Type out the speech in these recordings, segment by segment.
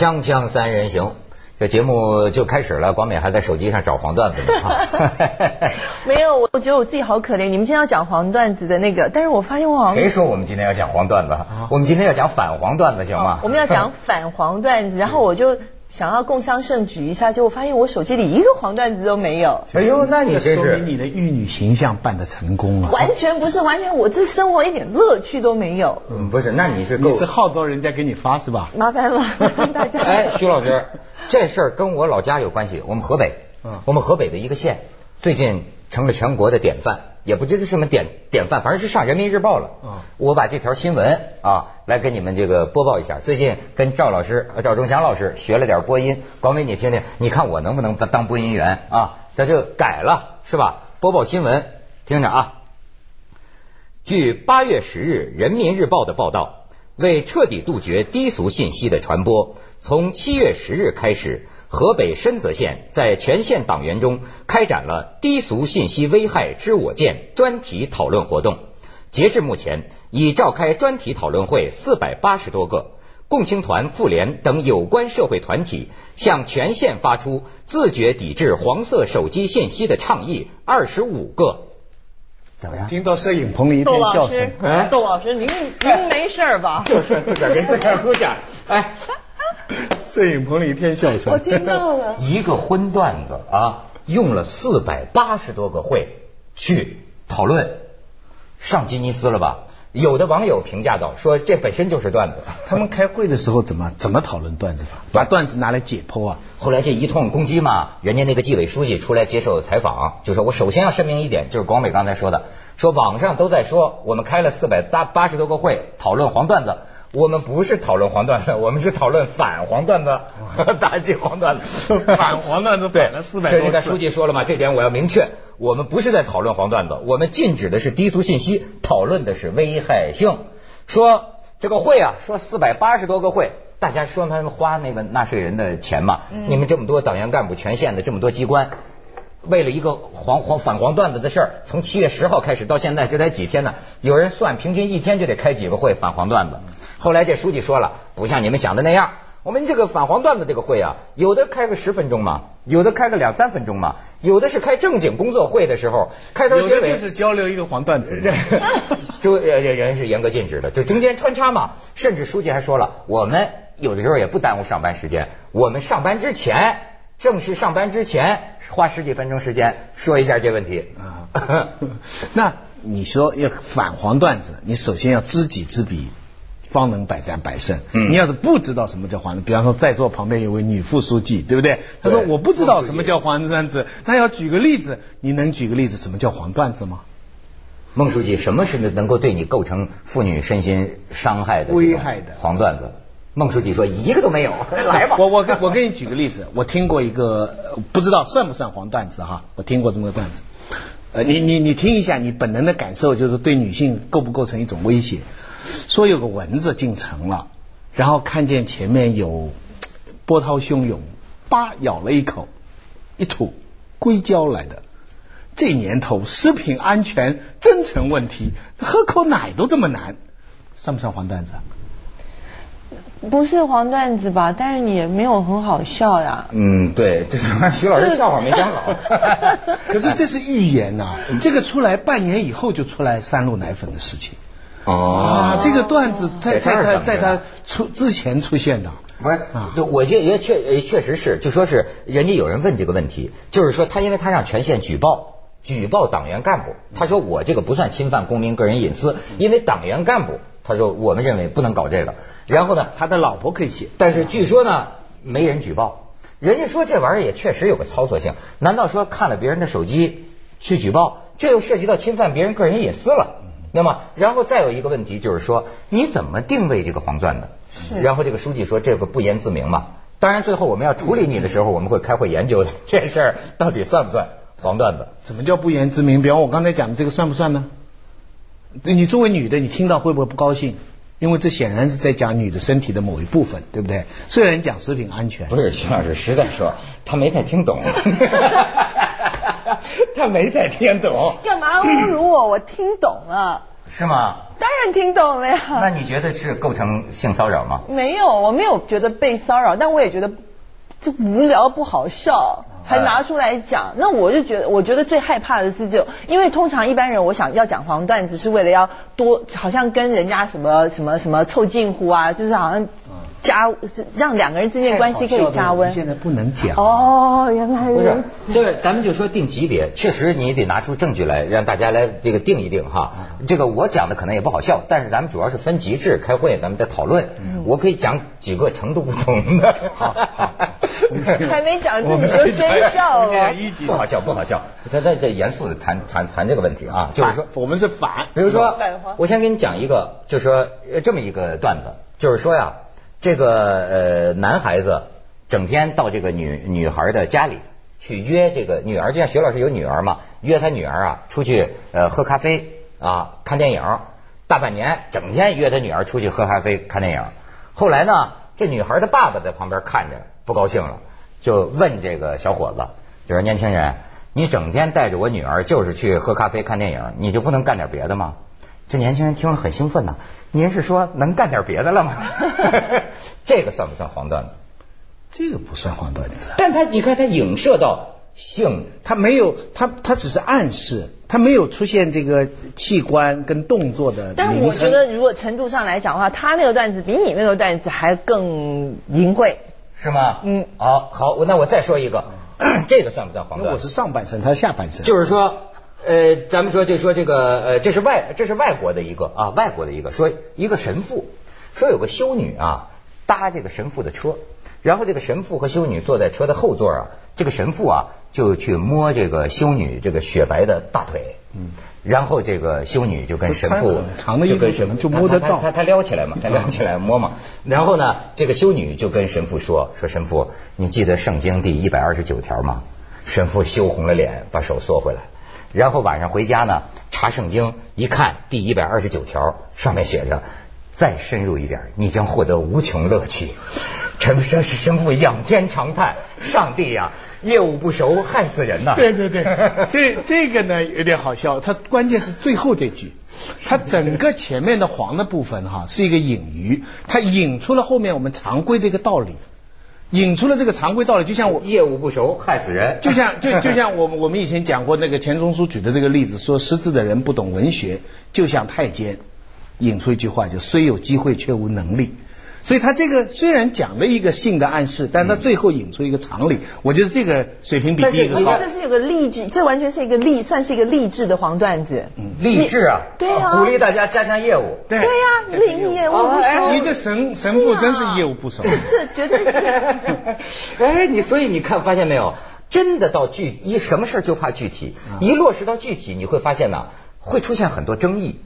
锵锵三人行，这节目就开始了。广美还在手机上找黄段子呢。没有，我我觉得我自己好可怜。你们今天要讲黄段子的那个，但是我发现我好像谁说我们今天要讲黄段子？我们今天要讲反黄段子，行吗？我们要讲反黄段子，然后我就想要共襄盛举一下，结果发现我手机里一个黄段子都没有。哎呦，那你说明你的玉女形象办的成功了！完全不是，完全我这生活一点乐趣都没有。嗯不是？那你是够你是号召人家给你发是吧？麻烦了，大家。哎，徐老师，这事儿跟我老家有关系。我们河北，嗯我们河北的一个县，最近成了全国的典范，也不知道是什么典典范，反正是上人民日报了。嗯我把这条新闻啊，来给你们这个播报一下。最近跟赵老师、呃赵忠祥老师学了点播音，广伟你听听，你看我能不能当播音员啊？这就改了是吧？播报新闻，听着啊。据八月十日《人民日报》的报道，为彻底杜绝低俗信息的传播，从七月十日开始，河北深泽县在全县党员中开展了“低俗信息危害知我见”专题讨论活动。截至目前，已召开专题讨论会四百八十多个。共青团、妇联等有关社会团体向全县发出自觉抵制黄色手机信息的倡议二十五个。怎么样？听到摄影棚里一片笑声，，哎窦老师，您您没事吧？就是自个儿给自个儿鼓掌。哎，摄影棚里一片笑声我声。听到了。一个荤段子啊，用了四百八十多个会去讨论，上吉尼斯了吧？有的网友评价道说，这本身就是段子。他们开会的时候怎么怎么讨论段子法？把段子拿来解剖啊？后来这一通攻击嘛，人家那个纪委书记出来接受采访，就说我首先要声明一点，就是广美刚才说的，说网上都在说我们开了四百八八十多个会讨论黄段子，我们不是讨论黄段子，我们是讨论反黄段子，打击黄段子，反黄段子对反了400多次。这你看书记说了嘛，这点我要明确，我们不是在讨论黄段子，我们禁止的是低俗信息，讨论的是危害性。说这个会啊，说四百八十多个会，大家说他们花那个纳税人的钱嘛，你们这么多党员干部，全县的这么多机关。为了一个黄黄反黄段子的事儿，从七月十号开始到现在，这才几天呢？有人算，平均一天就得开几个会反黄段子。后来这书记说了，不像你们想的那样，我们这个反黄段子这个会啊，有的开个十分钟嘛，有的开个两三分钟嘛，有的是开正经工作会的时候，开头结尾有的就是交流一个黄段子。人是严格禁止的，就中间穿插嘛。甚至书记还说了，我们有的时候也不耽误上班时间，我们上班之前，正式上班之前花十几分钟时间说一下这问题。啊，那你说要反黄段子，你首先要知己知彼，方能百战百胜。嗯你要是不知道什么叫黄段，比方说在座旁边有位女副书记，对不对？她说我不知道什么叫黄段子，那要举个例子，你能举个例子什么叫黄段子吗？孟书记，什么是能够对你构成妇女身心伤害的危害的黄段子？孟书记说一个都没有，来吧。我我给我给你举个例子，我听过一个呃不知道算不算黄段子哈，我听过这么个段子。呃，你你你听一下，你本能的感受就是对女性构不构成一种威胁？说有个蚊子进城了，然后看见前面有波涛汹涌，叭咬了一口，一吐硅胶来的。这年头食品安全真成问题，喝口奶都这么难，算不算黄段子啊？不是黄段子吧？但是你也没有很好笑呀。嗯，对，这是徐老师笑话没讲好。可是这是预言呐、这个出来半年以后就出来三鹿奶粉的事情啊，这个段子在在他在他出之前出现的，不是啊，就我觉得也确呃确实是，就说是人家有人问这个问题，就是说他因为他让全县举报。举报党员干部，他说我这个不算侵犯公民个人隐私，因为党员干部，他说我们认为不能搞这个。然后呢，他的老婆可以写，但是据说呢，没人举报。人家说这玩意儿也确实有个操作性，难道说看了别人的手机去举报，这又涉及到侵犯别人个人隐私了？那么，然后再有一个问题就是说，你怎么定位这个黄钻的？是然后这个书记说这个不言自明嘛。当然，最后我们要处理你的时候，我们会开会研究的，这事儿到底算不算黄段子？怎么叫不言自明？比方我刚才讲的这个算不算呢？对你作为女的，你听到会不会不高兴？因为这显然是在讲女的身体的某一部分，对不对？虽然讲食品安全，不是，徐老师实在说，他没太听懂，他没太听懂。干嘛侮辱我？我听懂了。是吗？当然听懂了呀。那你觉得是构成性骚扰吗？没有，我没有觉得被骚扰，但我也觉得这无聊不好笑，还拿出来讲。那我就觉得，我觉得最害怕的是这种，因为通常一般人我想要讲黄段子，是为了要多，好像跟人家什么什么什么凑近乎啊，就是好像加让两个人之间关系可以加温。现在不能讲。哦，原来不是，这个咱们就说定级别，确实你得拿出证据来，让大家来这个定一定哈。这个我讲的可能也不好笑，但是咱们主要是分级制开会，咱们在讨论。我可以讲几个程度不同的。好，还没讲自己就先笑了。不好笑，不好笑。咱在这严肃的谈谈谈这个问题啊，就是说我们是反。比如说，我先给你讲一个，就是说这么一个段子，就是说呀。这个呃，男孩子整天到这个女女孩的家里去约这个女儿，就像徐老师有女儿嘛，约他女儿啊出去呃喝咖啡啊看电影，大半年整天约他女儿出去喝咖啡看电影。后来呢，这女孩的爸爸在旁边看着不高兴了，就问这个小伙子，就说年轻人，你整天带着我女儿就是去喝咖啡看电影，你就不能干点别的吗？这年轻人听了很兴奋呐，您是说能干点别的了吗？这个算不算黄段子？这个不算黄段子，但他你看他影射到性，他没有他他只是暗示，他没有出现这个器官跟动作的。但我觉得如果程度上来讲的话，他那个段子比你那个段子还更淫秽，是吗？嗯，好，好，那我再说一个，这个算不算黄段？我是上半身，他是下半身，就是说。呃，咱们说就说这个呃，这是外这是外国的一个啊，外国的一个说一个神父说有个修女啊搭这个神父的车，然后这个神父和修女坐在车的后座啊，这个神父啊就去摸这个修女这个雪白的大腿，嗯，然后这个修女就跟神父长的一个什么就摸得到，他他撩起来嘛，他撩起来摸嘛，然后呢，这个修女就跟神父说说神父，你记得圣经第一百二十九条吗？神父羞红了脸，把手缩回来。然后晚上回家呢，查圣经，一看第一百二十九条，上面写着：再深入一点，你将获得无穷乐趣。陈生是生父仰天长叹：上帝呀，业务不熟，害死人呐！对对对，这这个呢有点好笑，他关键是最后这句，他整个前面的黄的部分哈是一个隐喻，他引出了后面我们常规的一个道理。引出了这个常规道理，就像我业务不熟害死人，就像就 就像我们我们以前讲过那个钱钟书举的这个例子，说识字的人不懂文学，就像太监，引出一句话，就虽有机会却无能力。所以他这个虽然讲了一个性的暗示，但他最后引出一个常理，我觉得这个水平比第一个高。这是有个励志，这完全是一个励，算是一个励志的黄段子。嗯，励志啊，对啊，鼓励大家加强业务。对对呀，励业务不熟。你这神神父真是业务不熟。是，绝对是。哎，你所以你看发现没有？真的到具一什么事就怕具体，一落实到具体，你会发现呢，会出现很多争议，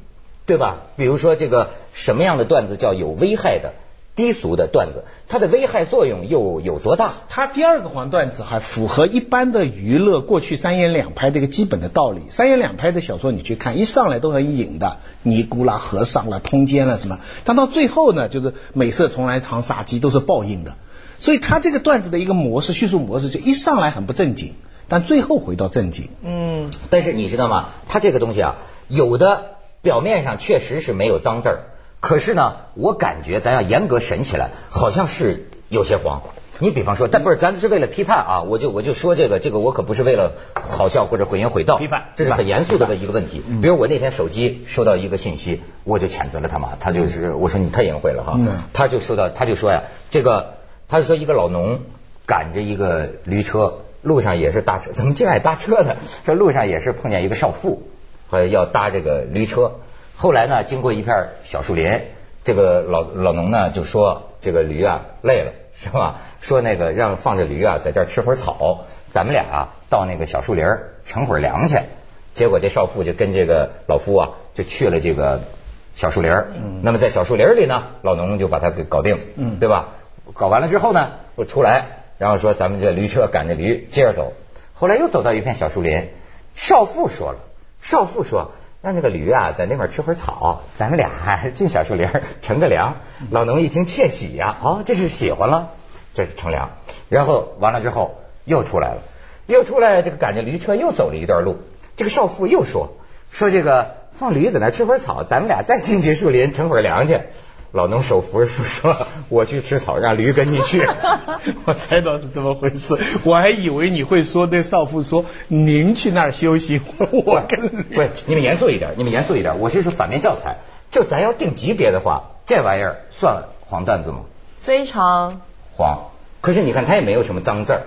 对吧？比如说这个什么样的段子叫有危害的？低俗的段子，它的危害作用又有多大？它第二个黄段子还符合一般的娱乐过去三言两拍的一个基本的道理。三言两拍的小说你去看，一上来都很隐的，尼姑啦、和尚啦、通奸啦什么，但到最后呢，就是美色从来藏杀机，都是报应的。所以他这个段子的一个模式，叙述模式就一上来很不正经，但最后回到正经。嗯，但是你知道吗？他这个东西啊，有的表面上确实是没有脏字儿。可是呢，我感觉咱要严格审起来，好像是有些黄。你比方说，但不是，咱是为了批判啊，我就我就说这个，这个我可不是为了好笑或者毁淫毁道，批判，这是很严肃的一个问题。比如我那天手机收到一个信息，我就谴责了他妈，他就是我说你太淫秽了哈，他就收到他就说呀，这个他就说一个老农赶着一个驴车，路上也是搭车，怎么净爱搭车的？这路上也是碰见一个少妇，者要搭这个驴车。后来呢，经过一片小树林，这个老老农呢就说：“这个驴啊累了，是吧？说那个让放着驴啊在这儿吃会儿草，咱们俩啊到那个小树林乘会儿凉去。”结果这少妇就跟这个老夫啊就去了这个小树林嗯。那么在小树林里呢，老农就把他给搞定，嗯，对吧？搞完了之后呢，我出来，然后说咱们这驴车赶着驴接着走。后来又走到一片小树林，少妇说了，少妇说。让那个驴啊在那边吃会儿草，咱们俩 进小树林乘个凉。老农一听窃喜呀，哦，这是喜欢了，这是乘凉。然后完了之后又出来了，又出来这个赶着驴车又走了一段路。这个少妇又说说这个放驴子那吃会儿草，咱们俩再进去树林乘会儿凉去。老农手扶着树说：“ 我去吃草，让驴跟你去。我猜到是这么回事，我还以为你会说对少妇说：“您去那儿休息，我跟不是你们严肃一点，你们严肃一点。我这是反面教材，就咱要定级别的话，这玩意儿算黄段子吗？非常黄。可是你看，它也没有什么脏字儿。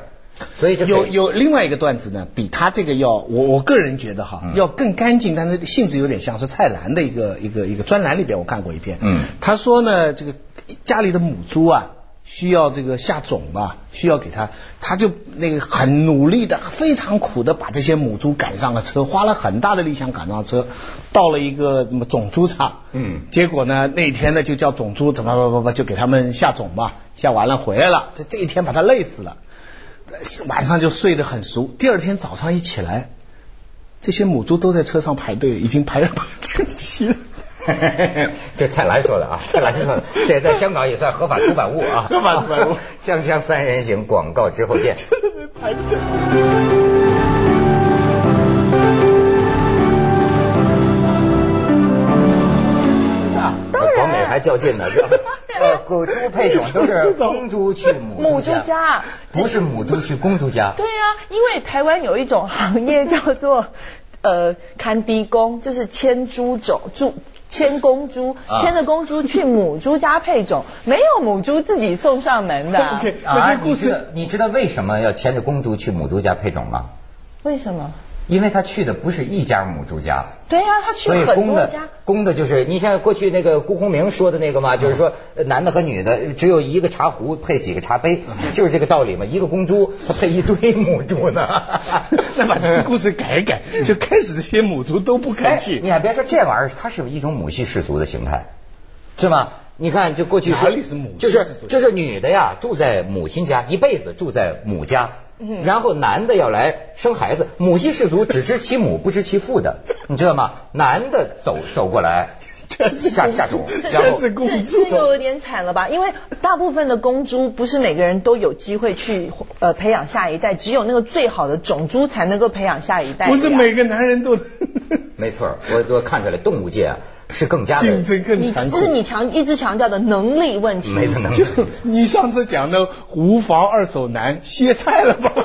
所以就有有另外一个段子呢，比他这个要我我个人觉得哈，嗯要更干净，但是性质有点像是蔡澜的一个一个一个专栏里边我看过一篇，嗯他说呢，这个家里的母猪啊。需要这个下种吧，需要给他，他就那个很努力的、非常苦的把这些母猪赶上了车，花了很大的力想赶上车，到了一个什么种猪场，嗯结果呢那天呢就叫种猪怎么怎么怎么就给他们下种吧，下完了回来了，这这一天把他累死了。晚上就睡得很熟，第二天早上一起来，这些母猪都在车上排队，已经排排在一起了。这蔡澜说的啊，蔡澜说的，这在香港也算合法出版物啊，合法出版物锵锵三人行，广告之后见。排在广美还较劲呢，是吧？呃，狗猪配种都是公猪去母母猪猪家不是母猪去公猪家。对啊，因为台湾有一种行业叫做呃看低公，就是牵猪种猪。牵公猪，啊牵着公猪去母猪家配种，没有母猪自己送上门的。啊，你知道你知道为什么要牵着公猪去母猪家配种吗？为什么？因为他去的不是一家母猪家，对啊，他去所以很公的多家。公的就是你像过去那个辜鸿铭说的那个嘛，就是说呃男的和女的只有一个茶壶配几个茶杯，就是这个道理嘛。一个公猪它配一堆母猪呢。再把这个故事改一改，就开始这些母猪都不肯哎，去。你还别说这玩意儿，它是一种母系氏族的形态，是吗？你看，就过去哪里是母系就是就是女的呀，住在母亲家，一辈子住在母家。然后男的要来生孩子，母系氏族只知其母不知其父的，你知道吗？男的走走过来下下种，然全后是公这猪这。就有点惨了吧？因为大部分的公猪不是每个人都有机会去呃培养下一代，只有那个最好的种猪才能够培养下一代。不是每个男人都没错，我我看出来动物界啊是更加的竞争更你残酷这是。你强一直强调的能力问题。没错能就你上次讲的无房二手男，歇菜了吧？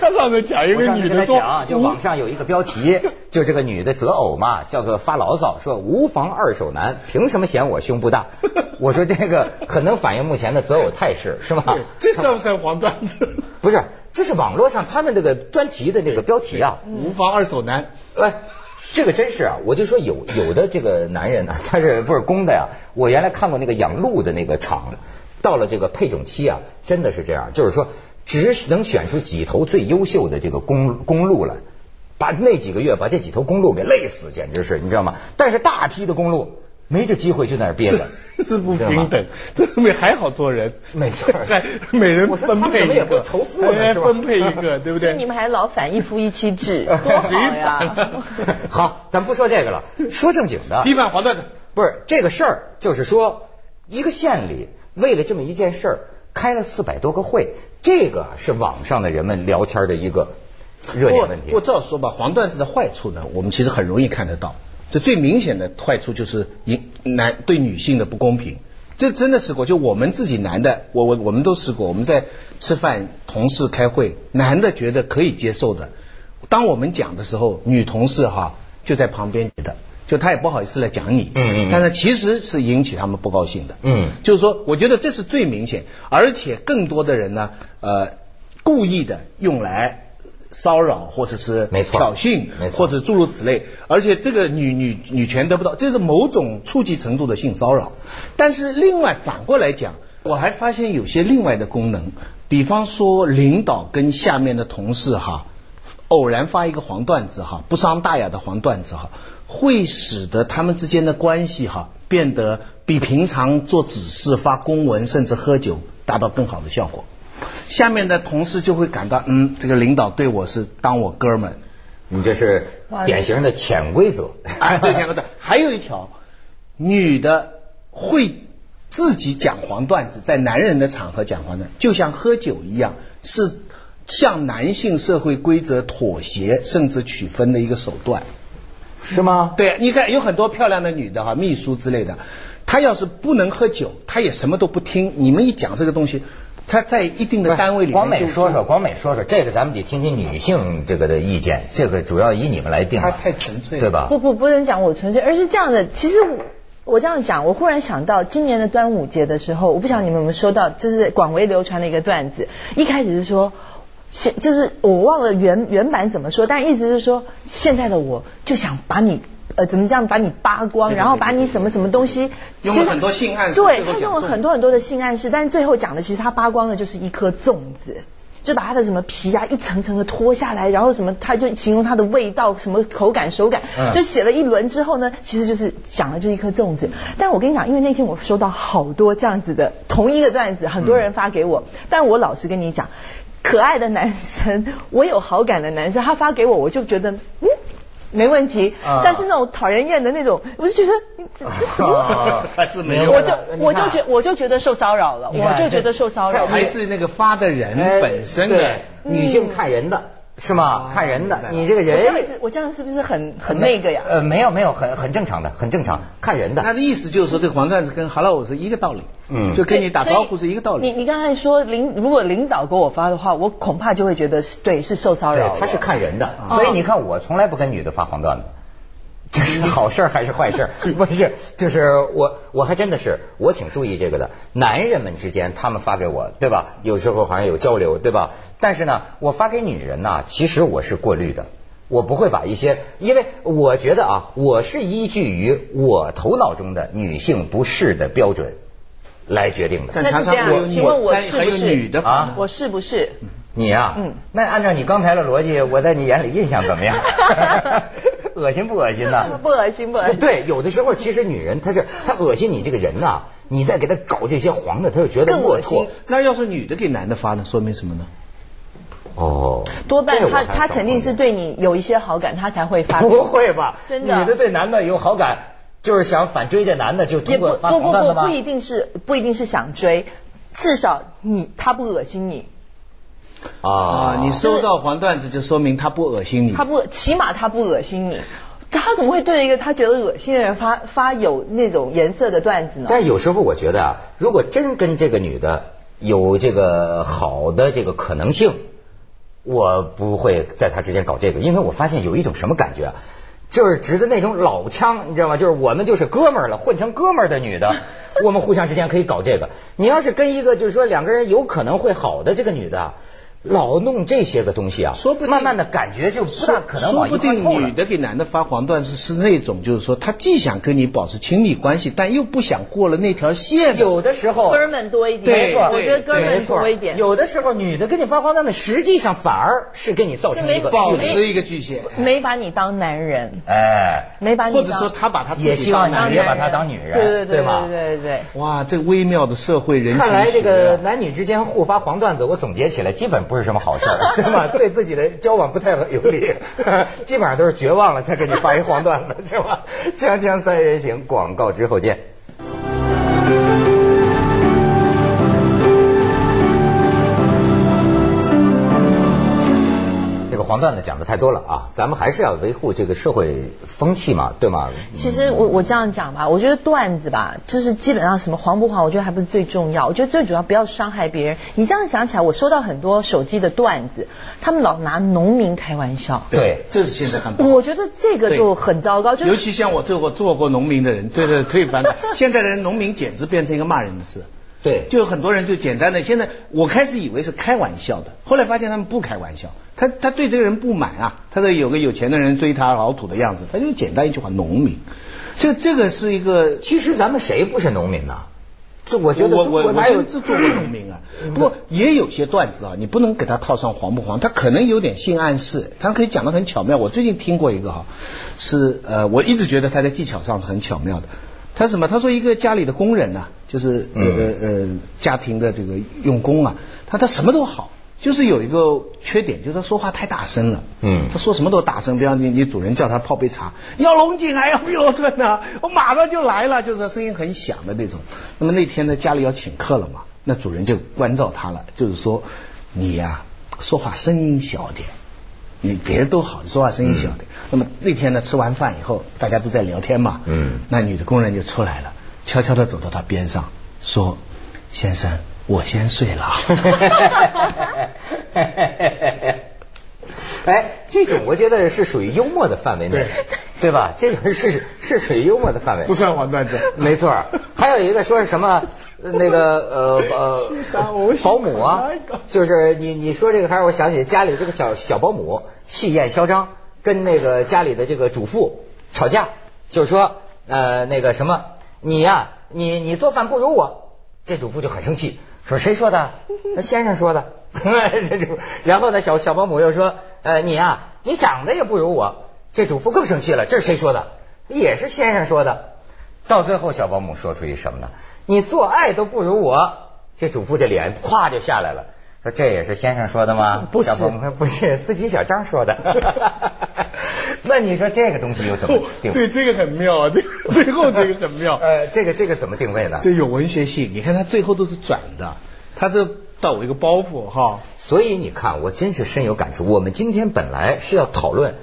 他上次讲一个女的说就网上有一个标题，就这个女的择偶嘛，叫做发牢骚，说无房二手男，凭什么嫌我胸部大？我说这个很能反映目前的择偶态势，是吧？这算不算黄段子？不是，这是网络上他们这个专题的那个标题啊。无房二手男，哎，这个真是啊！我就说有有的这个男人呢、他是不是公的呀？我原来看过那个养鹿的那个场，到了这个配种期啊，真的是这样，就是说只能选出几头最优秀的这个公公鹿来，把那几个月把这几头公鹿给累死，简直是你知道吗？但是大批的公鹿没这机会就在那儿憋着，这这不平等，这没还好做人，没错还每人分配一个，仇富呢是分配一个，对不对？你们还老反一夫一妻制，多好呀！好，咱不说这个了，说正经的。一反黄段子，不是这个事儿，就是说一个县里为了这么一件事儿开了四百多个会，这个是网上的人们聊天的一个热点问题不过。照说吧，黄段子的坏处呢，我们其实很容易看得到。这最明显的坏处就是影男对女性的不公平。这真的试过，就我们自己男的，我我我们都试过。我们在吃饭、同事开会，男的觉得可以接受的，当我们讲的时候，女同事哈就在旁边觉得，就她也不好意思来讲你，嗯嗯嗯但是其实是引起他们不高兴的，嗯就是说，我觉得这是最明显，而且更多的人呢，呃，故意的用来骚扰或者是没错挑衅，没错或者诸如此类，而且这个女女女权得不到，这是某种初级程度的性骚扰。但是另外反过来讲，我还发现有些另外的功能，比方说领导跟下面的同事哈，偶然发一个黄段子哈，不伤大雅的黄段子哈，会使得他们之间的关系哈变得比平常做指示、发公文甚至喝酒达到更好的效果。下面的同事就会感到，嗯，这个领导对我是当我哥们儿。你这是典型的潜规则。哎，这潜规则，还有一条，女的会自己讲黄段子，在男人的场合讲黄段子，就像喝酒一样，是向男性社会规则妥协甚至取分的一个手段。是吗？对，你看有很多漂亮的女的哈，秘书之类的，她要是不能喝酒，她也什么都不听。你们一讲这个东西，她在一定的单位里面，广美说说，广美说说，这个咱们得听听女性这个的意见，这个主要以你们来定吧，她太纯粹了对吧？不不不能讲我纯粹，而是这样的。其实我我这样讲，我忽然想到今年的端午节的时候，我不晓得你们有没有收到，就是广为流传的一个段子。一开始是说，现就是我忘了原原版怎么说，但意思是说，现在的我就想把你。呃，怎么这样把你扒光，然后把你什么什么东西，用了很多性暗示对他用了很多很多的性暗示，但是最后讲的其实他扒光的就是一颗粽子。就把它的什么皮啊一层层的脱下来，然后什么，他就形容它的味道、什么口感、手感，嗯就写了一轮之后呢，其实就是讲的就是一颗粽子。但我跟你讲，因为那天我收到好多这样子的同一个段子，很多人发给我，但我老实跟你讲，可爱的男生，我有好感的男生，他发给我，我就觉得嗯。没问题，啊但是那种讨人厌的那种，我就觉得你这这什么？还是没有我就我就觉我就觉得受骚扰了，我就觉得受骚扰。还是那个发的人哎本身对的。女性看人的是吗？啊看人的你这个人，我这样是不是很很那个呀？呃，没有没有，很很正常的，很正常，看人的。他的意思就是说，这个黄段子跟 hello 是一个道理，嗯就跟你打招呼是一个道理。你你刚才说领如果领导给我发的话，我恐怕就会觉得是对是受骚扰。，对他是看人的，啊所以你看，我从来不跟女的发黄段子。这是好事还是坏事？不是，就是我，我还真的是，我挺注意这个的。男人们之间，他们发给我，对吧？有时候好像有交流，对吧？但是呢，我发给女人呢，其实我是过滤的，我不会把一些，因为我觉得啊，我是依据于我头脑中的女性不适的标准来决定的。但那是这样常常会有请问我但还有是不是女的啊我是不是？你啊、嗯那按照你刚才的逻辑，我在你眼里印象怎么样？恶心不恶心呢？不恶心不恶心。对，有的时候其实女人她是她恶心你这个人呐、你再给她搞这些黄的，她就觉得龌龊心。那要是女的给男的发呢，说明什么呢？哦，多半他这个我还少他肯定是对你有一些好感，他才会发。不会吧？真的女的对男的有好感，就是想反追这男的，就也通过发不不不黄段子吗不不？一定是不一定是想追，至少你他不恶心你，啊，你收到黄段子就说明他不恶心你。他不起码他不恶心你。他怎么会对一个他觉得恶心的人发发有那种颜色的段子呢？但是有时候我觉得啊，如果真跟这个女的有这个好的这个可能性，我不会在她之间搞这个，因为我发现有一种什么感觉啊，就是指的那种老腔，你知道吗？就是我们就是哥们儿了，混成哥们儿的女的，我们互相之间可以搞这个。你要是跟一个就是说两个人有可能会好的这个女的。老弄这些个东西啊，说不定慢慢的感觉就不大可能说不往一块儿凑了。定女的给男的发黄段子是那种，就是说他既想跟你保持亲密关系，但又不想过了那条线。有的时候哥们多一点，对我觉得哥对们没错多一点。有的时候女的跟你发黄段子，实际上反而是给你造成一个保持一个巨蟹，没把你当男人，哎，没把你当或者说他把他也希望当男人你别把他当女人，对对对对？对对对。哇，这微妙的社会人情看来这个啊男女之间互发黄段子，我总结起来基本不是什么好事儿，对吧？对自己的交往不太有利，基本上都是绝望了才给你发一黄段子，是吧？锵锵三人行，广告之后见。黄段子讲的太多了啊，咱们还是要维护这个社会风气嘛，对吗？其实我我这样讲吧，我觉得段子吧，就是基本上什么黄不黄，我觉得还不是最重要。我觉得最主要不要伤害别人。你这样想起来，我收到很多手机的段子，他们老拿农民开玩笑，对这是现在很不好我觉得这个就很糟糕。就尤其像我做过做过农民的人，对对推翻的。现在的人农民简直变成一个骂人的事。对，就有很多人就简单的，现在我开始以为是开玩笑的，后来发现他们不开玩笑，他他对这个人不满啊，他说有个有钱的人追他老土的样子，他就简单一句话农民，这这个是一个，其实咱们谁不是农民呢？这我觉得中我我哪有真是做过农民啊，不过也有些段子啊，你不能给他套上黄不黄，他可能有点性暗示，他可以讲的很巧妙。我最近听过一个哈，是呃，我一直觉得他在技巧上是很巧妙的。他什么？他说一个家里的工人呐、就是呃呃呃家庭的这个用工啊，他他什么都好，就是有一个缺点，就是他说话太大声了。嗯他说什么都大声，比方你你主人叫他泡杯茶，要龙井还要碧螺春呢，我马上就来了，就是声音很响的那种。那么那天呢，家里要请客了嘛，那主人就关照他了，就是说你呀、说话声音小点。你别人都好，你说话声音小的。那么那天呢，吃完饭以后，大家都在聊天嘛，嗯那女的工人就出来了，悄悄的走到他边上，说：“先生，我先睡了。哎，这种我觉得是属于幽默的范围内，对对吧？这种是是属于幽默的范围，不算黄段子没错儿。还有一个说是什么呃那个呃呃是啥我喜保姆啊就是你你说这个，还让我想起家里这个小小保姆气焰嚣张，跟那个家里的这个主妇吵架，就是说呃那个什么你呀、你你做饭不如我，这主妇就很生气，说谁说的？那先生说的。这主，然后呢，小小保姆又说，呃，你呀、你长得也不如我。这主妇更生气了，这是谁说的？也是先生说的。到最后，小保姆说出一什么呢？你做爱都不如我。这主妇这脸咵就下来了，说这也是先生说的吗？不是不是，司机小张说的。那你说这个东西又怎么定？对，这个很妙啊，这个最后这个很妙。呃，这个这个怎么定位呢？这有文学性，你看他最后都是转的，他是倒有一个包袱哈。所以你看，我真是深有感触。我们今天本来是要讨论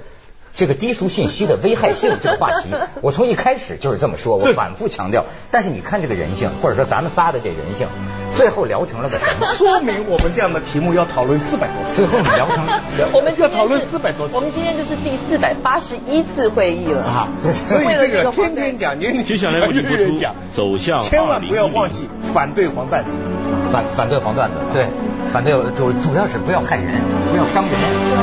这个低俗信息的危害性这个话题，我从一开始就是这么说，我反复强调。但是你看这个人性，或者说咱们仨的这人性，最后聊成了个什么？说明我们这样的题目要讨论四百多次。最后聊成 我们今天要讨论是400多次我们今天就是第四百八十一次会议了啊，所以这个天天讲，年年接下来为你播出讲，走向千万不要忘记反对黄段子。反反对黄段子，对，反对主主要是不要害人，不要伤人。